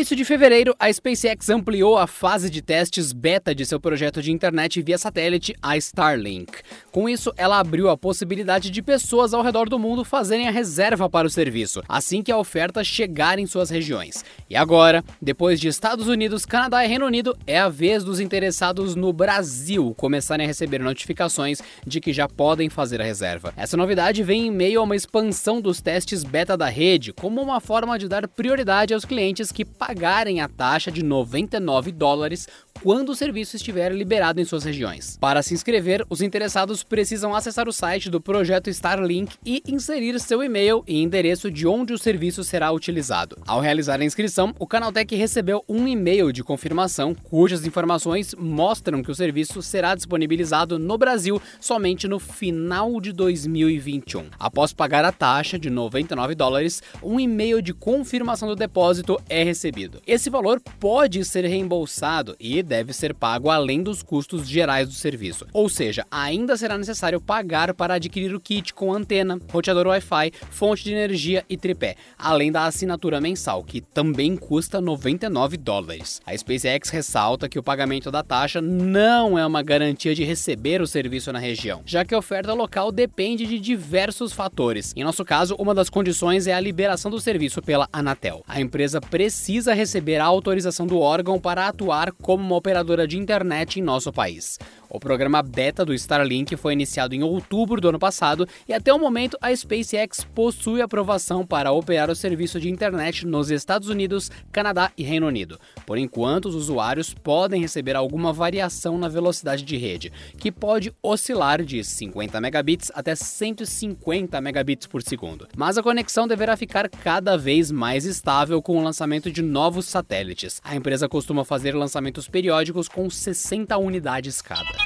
Início de fevereiro, a SpaceX ampliou a fase de testes beta de seu projeto de internet via satélite, a Starlink. Com isso, ela abriu a possibilidade de pessoas ao redor do mundo fazerem a reserva para o serviço, assim que a oferta chegar em suas regiões. E agora, depois de Estados Unidos, Canadá e Reino Unido, é a vez dos interessados no Brasil começarem a receber notificações de que já podem fazer a reserva. Essa novidade vem em meio a uma expansão dos testes beta da rede, como uma forma de dar prioridade aos clientes que pagarem a taxa de 99 dólares quando o serviço estiver liberado em suas regiões. Para se inscrever, os interessados precisam acessar o site do projeto Starlink e inserir seu e-mail e endereço de onde o serviço será utilizado. Ao realizar a inscrição, o Canaltech recebeu um e-mail de confirmação cujas informações mostram que o serviço será disponibilizado no Brasil somente no final de 2021. Após pagar a taxa de 99 dólares, um e-mail de confirmação do depósito é recebido. Esse valor pode ser reembolsado e deve ser pago além dos custos gerais do serviço. Ou seja, ainda será necessário pagar para adquirir o kit com antena, roteador Wi-Fi, fonte de energia e tripé, além da assinatura mensal, que também custa 99 dólares. A SpaceX ressalta que o pagamento da taxa não é uma garantia de receber o serviço na região, já que a oferta local depende de diversos fatores. Em nosso caso, uma das condições é a liberação do serviço pela Anatel. A empresa precisa receber a autorização do órgão para atuar como uma operadora de internet em nosso país. O programa beta do Starlink foi iniciado em outubro do ano passado e até o momento a SpaceX possui aprovação para operar o serviço de internet nos Estados Unidos, Canadá e Reino Unido. Por enquanto, os usuários podem receber alguma variação na velocidade de rede, que pode oscilar de 50 megabits até 150 megabits por segundo. Mas a conexão deverá ficar cada vez mais estável com o lançamento de novos satélites. A empresa costuma fazer lançamentos periódicos com 60 unidades cada.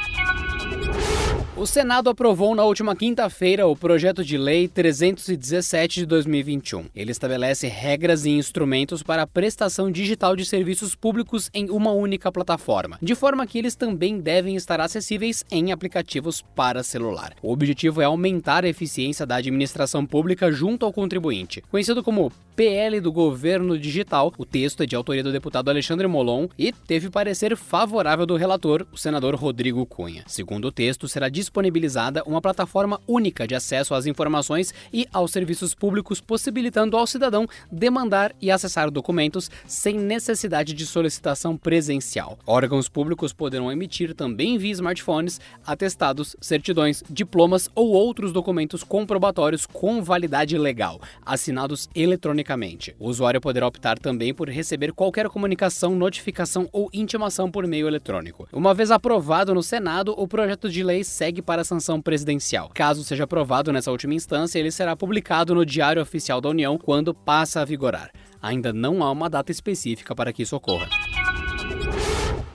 O Senado aprovou na última quinta-feira o projeto de lei 317 de 2021. Ele estabelece regras e instrumentos para a prestação digital de serviços públicos em uma única plataforma, de forma que eles também devem estar acessíveis em aplicativos para celular. O objetivo é aumentar a eficiência da administração pública junto ao contribuinte. Conhecido como PL do Governo Digital, o texto é de autoria do deputado Alexandre Molon e teve parecer favorável do relator, o senador Rodrigo Cunha. Segundo o texto, será disponibilizada uma plataforma única de acesso às informações e aos serviços públicos, possibilitando ao cidadão demandar e acessar documentos sem necessidade de solicitação presencial. Órgãos públicos poderão emitir também via smartphones atestados, certidões, diplomas ou outros documentos comprobatórios com validade legal, assinados eletronicamente. O usuário poderá optar também por receber qualquer comunicação, notificação ou intimação por meio eletrônico. Uma vez aprovado no Senado, o projeto de lei segue segue para a sanção presidencial. Caso seja aprovado nessa última instância, ele será publicado no Diário Oficial da União quando passa a vigorar. Ainda não há uma data específica para que isso ocorra.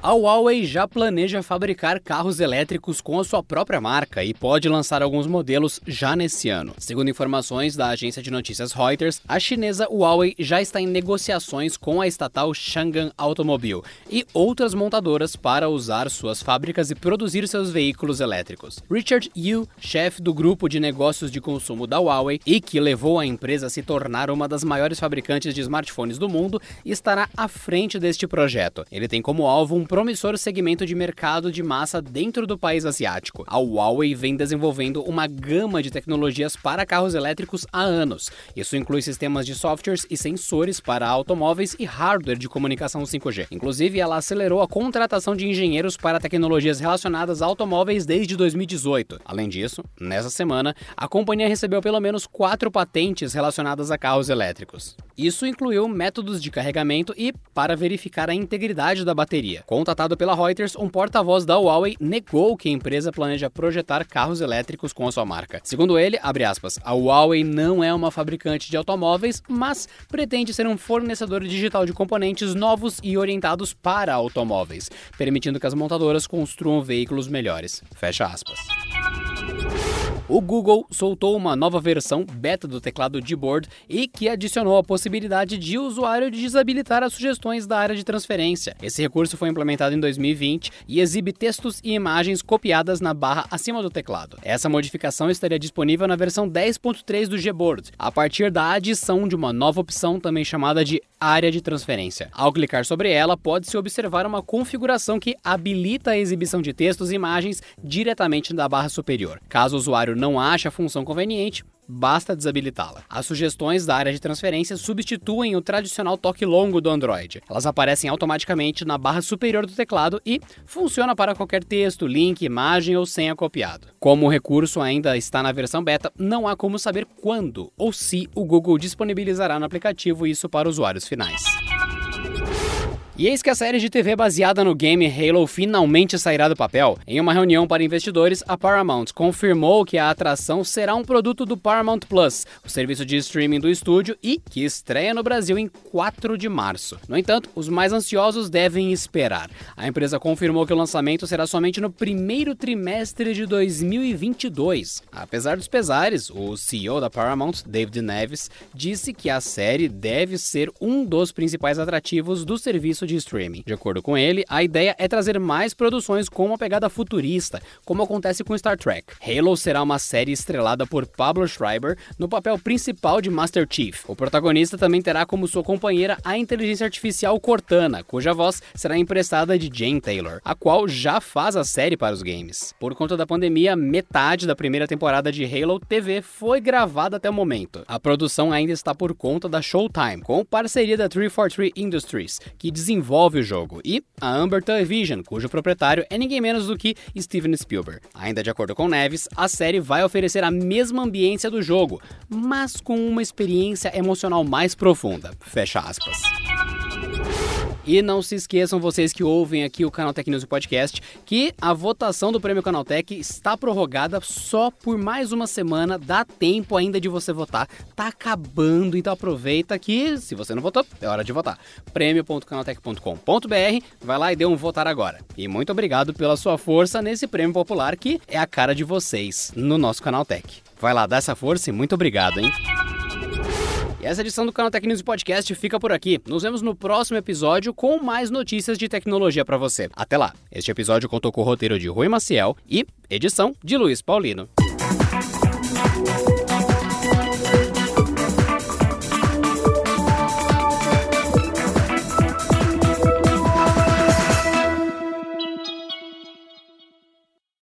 A Huawei já planeja fabricar carros elétricos com a sua própria marca e pode lançar alguns modelos já nesse ano. Segundo informações da agência de notícias Reuters, a chinesa Huawei já está em negociações com a estatal Changan Automobile e outras montadoras para usar suas fábricas e produzir seus veículos elétricos. Richard Yu, chefe do grupo de negócios de consumo da Huawei e que levou a empresa a se tornar uma das maiores fabricantes de smartphones do mundo, estará à frente deste projeto. Ele tem como alvo um promissor segmento de mercado de massa dentro do país asiático. A Huawei vem desenvolvendo uma gama de tecnologias para carros elétricos há anos. Isso inclui sistemas de softwares e sensores para automóveis e hardware de comunicação 5G. Inclusive, ela acelerou a contratação de engenheiros para tecnologias relacionadas a automóveis desde 2018. Além disso, nessa semana, a companhia recebeu pelo menos quatro patentes relacionadas a carros elétricos. Isso incluiu métodos de carregamento e para verificar a integridade da bateria. Contatado pela Reuters, um porta-voz da Huawei negou que a empresa planeja projetar carros elétricos com a sua marca. Segundo ele, aspas, a Huawei não é uma fabricante de automóveis, mas pretende ser um fornecedor digital de componentes novos e orientados para automóveis, permitindo que as montadoras construam veículos melhores. Fecha aspas. O Google soltou uma nova versão beta do teclado Gboard e que adicionou a possibilidade de o usuário desabilitar as sugestões da área de transferência. Esse recurso foi implementado em 2020 e exibe textos e imagens copiadas na barra acima do teclado. Essa modificação estaria disponível na versão 10.3 do Gboard, a partir da adição de uma nova opção também chamada de área de transferência. Ao clicar sobre ela, pode-se observar uma configuração que habilita a exibição de textos e imagens diretamente da barra superior. Caso o usuário não ache a função conveniente, basta desabilitá-la. As sugestões da área de transferência substituem o tradicional toque longo do Android. Elas aparecem automaticamente na barra superior do teclado e funciona para qualquer texto, link, imagem ou senha copiado. Como o recurso ainda está na versão beta, não há como saber quando ou se o Google disponibilizará no aplicativo isso para usuários finais. E eis que a série de TV baseada no game Halo finalmente sairá do papel. Em uma reunião para investidores, a Paramount confirmou que a atração será um produto do Paramount Plus, o serviço de streaming do estúdio, e que estreia no Brasil em 4 de março. No entanto, os mais ansiosos devem esperar. A empresa confirmou que o lançamento será somente no primeiro trimestre de 2022. Apesar dos pesares, o CEO da Paramount, David Neves, disse que a série deve ser um dos principais atrativos do serviço de streaming. De acordo com ele, a ideia é trazer mais produções com uma pegada futurista, como acontece com Star Trek. Halo será uma série estrelada por Pablo Schreiber no papel principal de Master Chief. O protagonista também terá como sua companheira a inteligência artificial Cortana, cuja voz será emprestada de Jane Taylor, a qual já faz a série para os games. Por conta da pandemia, metade da primeira temporada de Halo TV foi gravada até o momento. A produção ainda está por conta da Showtime, com parceria da 343 Industries, que desenvolve desenvolve o jogo, e a Amber Television, cujo proprietário é ninguém menos do que Steven Spielberg. Ainda de acordo com Neves, a série vai oferecer a mesma ambiência do jogo, mas com uma experiência emocional mais profunda. Fecha aspas. E não se esqueçam, vocês que ouvem aqui o Canal Tech News Podcast, que a votação do Prêmio Canaltech está prorrogada só por mais uma semana. Dá tempo ainda de você votar. Tá acabando, então aproveita que, se você não votou, é hora de votar. prêmio.canaltech.com.br, vai lá e dê um votar agora. E muito obrigado pela sua força nesse prêmio popular que é a cara de vocês no nosso Canal Tech. Vai lá, dá essa força e muito obrigado, hein? E essa edição do Canal News Podcast fica por aqui. Nos vemos no próximo episódio com mais notícias de tecnologia para você. Até lá. Este episódio contou com o roteiro de Rui Maciel e edição de Luiz Paulino.